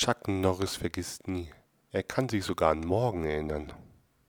Chuck Norris vergisst nie. Er kann sich sogar an morgen erinnern.